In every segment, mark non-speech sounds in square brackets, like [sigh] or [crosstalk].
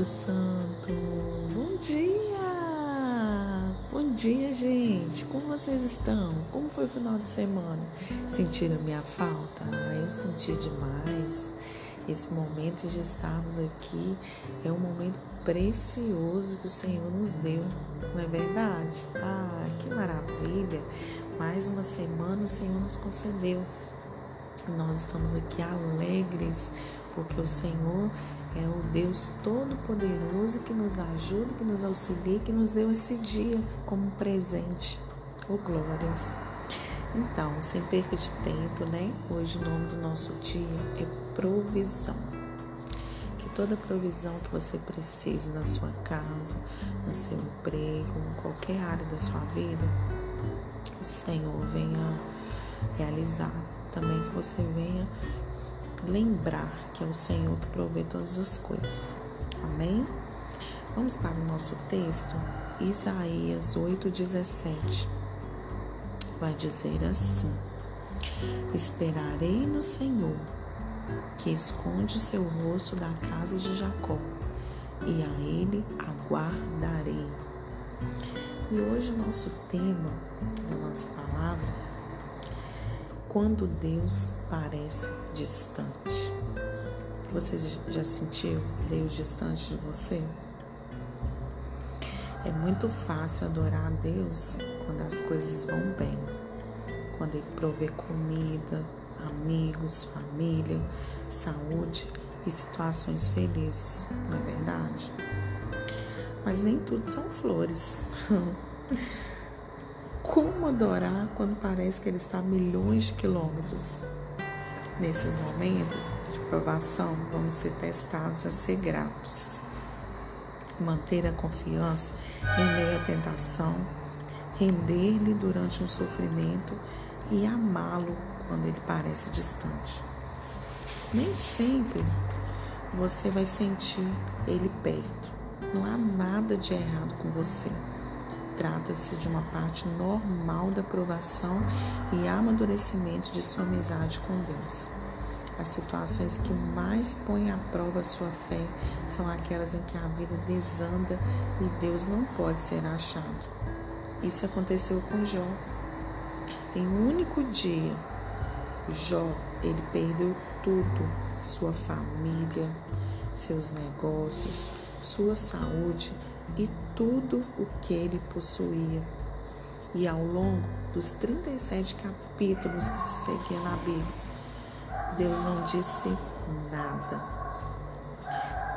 Espírito Santo. Bom dia! Bom dia, gente! Como vocês estão? Como foi o final de semana? Sentiram minha falta? Ah, eu senti demais. Esse momento de estarmos aqui é um momento precioso que o Senhor nos deu, não é verdade? Ah, que maravilha! Mais uma semana o Senhor nos concedeu. Nós estamos aqui alegres porque o Senhor é o Deus Todo-Poderoso que nos ajuda, que nos auxilia, que nos deu esse dia como presente. Oh, glórias! Então, sem perca de tempo, né? Hoje o nome do nosso dia é provisão. Que toda provisão que você precise na sua casa, no seu emprego, em qualquer área da sua vida, o Senhor venha realizar. Também que você venha lembrar que é o Senhor que provê todas as coisas. Amém? Vamos para o nosso texto, Isaías 8,17. Vai dizer assim: Esperarei no Senhor, que esconde o seu rosto da casa de Jacó, e a ele aguardarei. E hoje o nosso tema da nossa palavra, quando Deus parece distante. Você já sentiu Deus distante de você? É muito fácil adorar a Deus quando as coisas vão bem, quando Ele provê comida, amigos, família, saúde e situações felizes, não é verdade? Mas nem tudo são flores. [laughs] Como adorar quando parece que Ele está a milhões de quilômetros Nesses momentos de provação, vamos ser testados a ser gratos, manter a confiança em meio à tentação, render-lhe durante um sofrimento e amá-lo quando ele parece distante. Nem sempre você vai sentir ele perto. Não há nada de errado com você. Trata-se de uma parte normal da provação e amadurecimento de sua amizade com Deus. As situações que mais põem à prova sua fé são aquelas em que a vida desanda e Deus não pode ser achado. Isso aconteceu com Jó. Em um único dia, Jó, ele perdeu tudo, sua família, seus negócios, sua saúde e tudo o que ele possuía. E ao longo dos 37 capítulos que se seguiam na Bíblia, Deus não disse nada.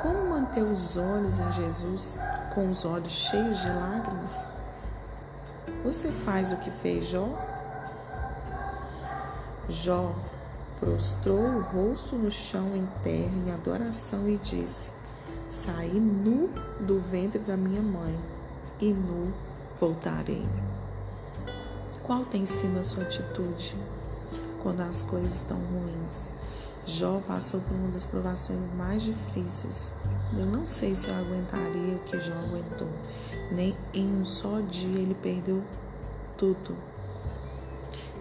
Como manter os olhos em Jesus com os olhos cheios de lágrimas? Você faz o que fez Jó? Jó prostrou o rosto no chão em terra em adoração e disse: Saí nu do ventre da minha mãe e nu voltarei. Qual tem sido a sua atitude quando as coisas estão ruins? Jó passou por uma das provações mais difíceis. Eu não sei se eu aguentaria o que Jó aguentou. Nem em um só dia ele perdeu tudo.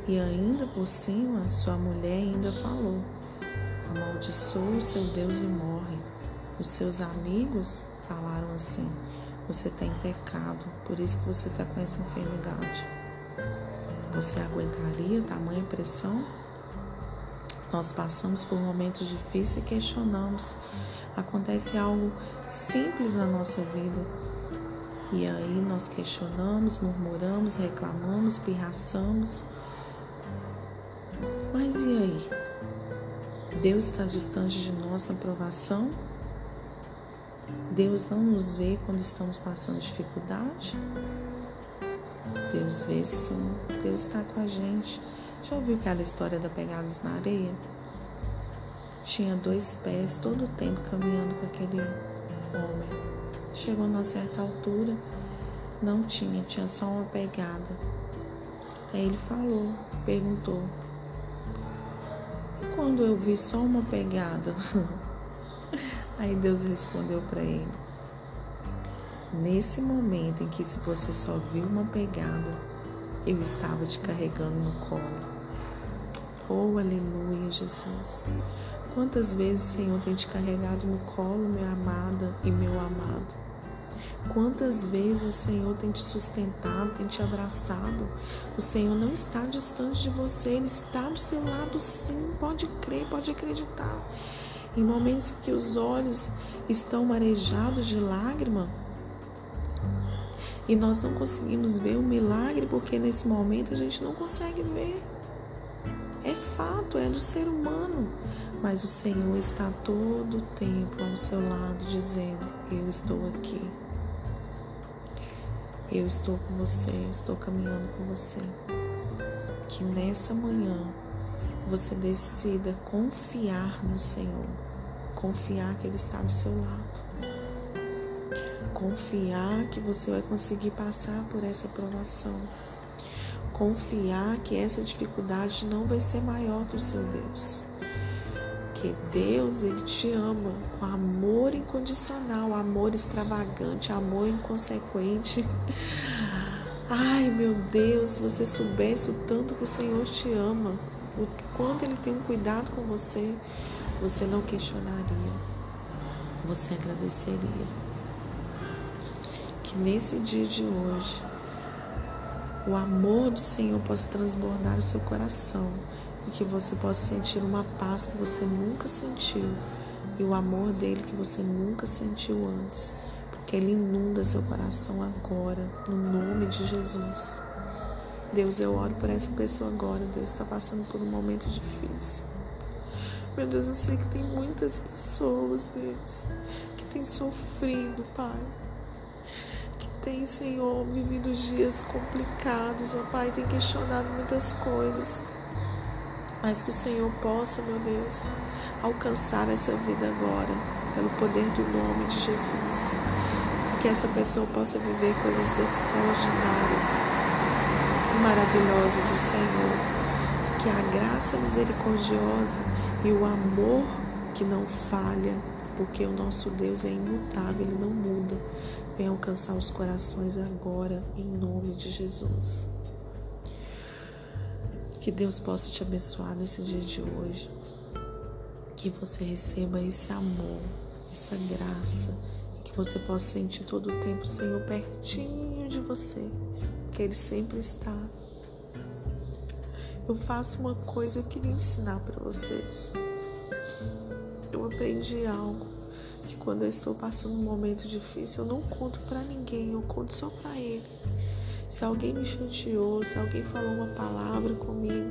E ainda por cima, sua mulher ainda falou: amaldiçoa o seu Deus e morre. Os seus amigos falaram assim: você tem pecado, por isso que você está com essa enfermidade. Você aguentaria tamanha pressão? Nós passamos por momentos difíceis e questionamos. Acontece algo simples na nossa vida. E aí nós questionamos, murmuramos, reclamamos, pirraçamos. Mas e aí? Deus está distante de nós na provação? Deus não nos vê quando estamos passando dificuldade? Deus vê sim, Deus está com a gente. Já ouviu aquela história da pegadas na areia? Tinha dois pés todo o tempo caminhando com aquele homem. Chegou numa certa altura, não tinha, tinha só uma pegada. Aí ele falou, perguntou: quando eu vi só uma pegada? [laughs] Aí Deus respondeu para ele: Nesse momento em que você só viu uma pegada, eu estava te carregando no colo. Oh, aleluia, Jesus. Quantas vezes o Senhor tem te carregado no colo, minha amada e meu amado? Quantas vezes o Senhor tem te sustentado, tem te abraçado? O Senhor não está distante de você, Ele está do seu lado, sim. Pode crer, pode acreditar. Em momentos que os olhos estão marejados de lágrima e nós não conseguimos ver o milagre porque nesse momento a gente não consegue ver. É fato, é do ser humano. Mas o Senhor está todo o tempo ao seu lado, dizendo: Eu estou aqui. Eu estou com você, eu estou caminhando com você. Que nessa manhã você decida confiar no Senhor, confiar que Ele está do seu lado, confiar que você vai conseguir passar por essa provação, confiar que essa dificuldade não vai ser maior que o seu Deus porque Deus, ele te ama com amor incondicional, amor extravagante, amor inconsequente. Ai, meu Deus, se você soubesse o tanto que o Senhor te ama, o quanto ele tem um cuidado com você, você não questionaria. Você agradeceria. Que nesse dia de hoje, o amor do Senhor possa transbordar o seu coração e que você possa sentir uma paz que você nunca sentiu e o amor dele que você nunca sentiu antes, porque ele inunda seu coração agora, no nome de Jesus. Deus, eu oro por essa pessoa agora. Deus está passando por um momento difícil. Meu Deus, eu sei que tem muitas pessoas, Deus, que têm sofrido, Pai. Que tem, Senhor, vivido dias complicados, ó Pai, tem questionado muitas coisas mas que o Senhor possa, meu Deus, alcançar essa vida agora, pelo poder do nome de Jesus. Que essa pessoa possa viver coisas extraordinárias e maravilhosas do Senhor. Que a graça misericordiosa e o amor que não falha, porque o nosso Deus é imutável, ele não muda, venha alcançar os corações agora, em nome de Jesus. Que Deus possa te abençoar nesse dia de hoje. Que você receba esse amor, essa graça. Que você possa sentir todo o tempo o Senhor pertinho de você. Que Ele sempre está. Eu faço uma coisa eu queria ensinar para vocês. Eu aprendi algo que quando eu estou passando um momento difícil, eu não conto para ninguém, eu conto só para Ele. Se alguém me chateou, se alguém falou uma palavra comigo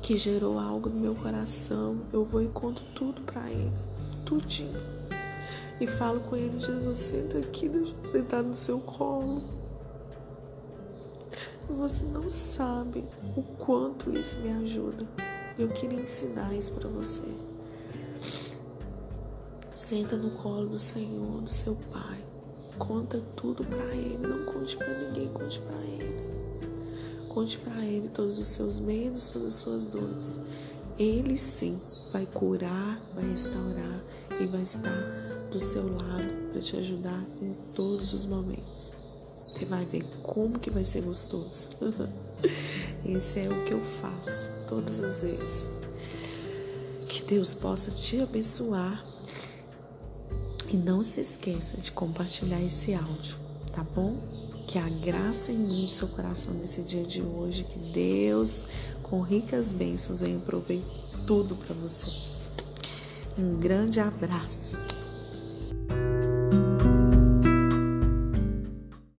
que gerou algo no meu coração, eu vou e conto tudo para ele, tudinho. E falo com ele, Jesus, senta aqui, deixa eu sentar no seu colo. Você não sabe o quanto isso me ajuda. Eu queria ensinar isso para você. Senta no colo do Senhor, do seu Pai. Conta tudo para ele, não conte para ninguém, conte para ele. Conte para ele todos os seus medos, todas as suas dores. Ele sim vai curar, vai restaurar e vai estar do seu lado para te ajudar em todos os momentos. Você vai ver como que vai ser gostoso. [laughs] Esse é o que eu faço todas as vezes. Que Deus possa te abençoar e não se esqueça de compartilhar esse áudio, tá bom? Que a graça inunde seu coração nesse dia de hoje. Que Deus, com ricas bênçãos, venha prover tudo para você. Um grande abraço.